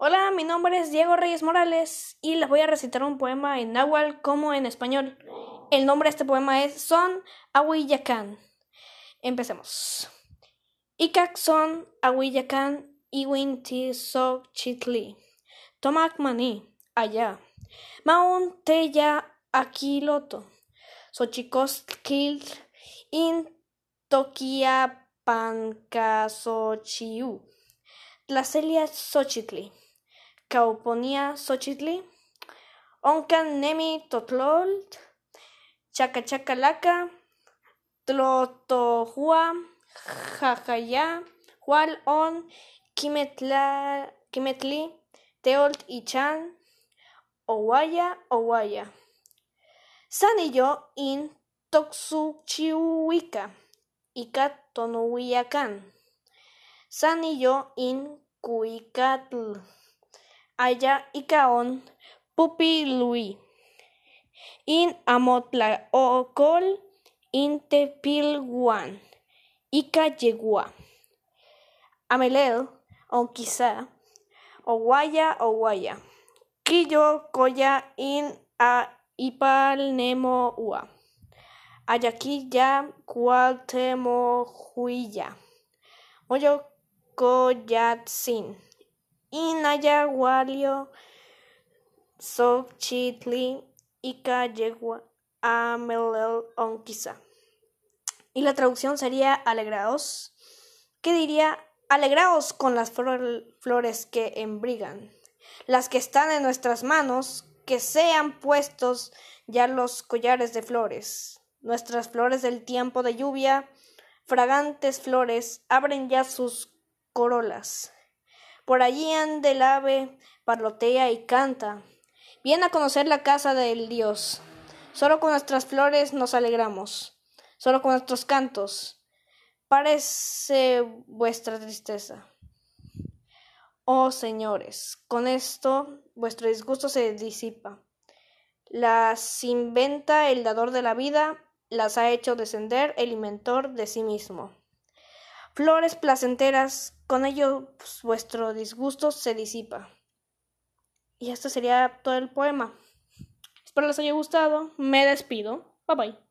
Hola, mi nombre es Diego Reyes Morales y les voy a recitar un poema en náhuatl como en español. El nombre de este poema es Son Ahuiyacan. Empecemos. Ikak son Ahuiyacan iwin ti so chitli. Tomak mani, allá. Maun teya akiloto. chicos kil in tokia pancasochiu. Tlacelia Xochitli. Cauponía Xochitli. Oncan Nemi Totlol. Chacachacalaca. Tlotohua. Jajaya. Hual on. Kimetli. Teolt Ichan. Owaya. Owaya. Sanillo in Toxuchihuica. Ica Tonuhuiacán. Sanillo in Cuicatl. Aya Icaon Pupi Lui. In Amotla Ocol in Tepilguan. Ica Yegua. Amelel o quizá. Oguaya Oguaya. Quillo Coya in a Ipal Nemo Ua. Ayaquilla Cualtemo Huilla. Moyo Coyatsin, Inayagualio, Xochitli, Ica Yegua, Amelel Onquisa. Y la traducción sería alegraos. ¿Qué diría? Alegraos con las flores que embrigan, las que están en nuestras manos, que sean puestos ya los collares de flores, nuestras flores del tiempo de lluvia, fragantes flores, abren ya sus corolas. Por allí anda el ave, parlotea y canta. Viene a conocer la casa del Dios. Solo con nuestras flores nos alegramos, solo con nuestros cantos. Parece vuestra tristeza. Oh señores, con esto vuestro disgusto se disipa. Las inventa el dador de la vida, las ha hecho descender el inventor de sí mismo flores placenteras, con ello pues, vuestro disgusto se disipa. Y esto sería todo el poema. Espero les haya gustado. Me despido. Bye bye.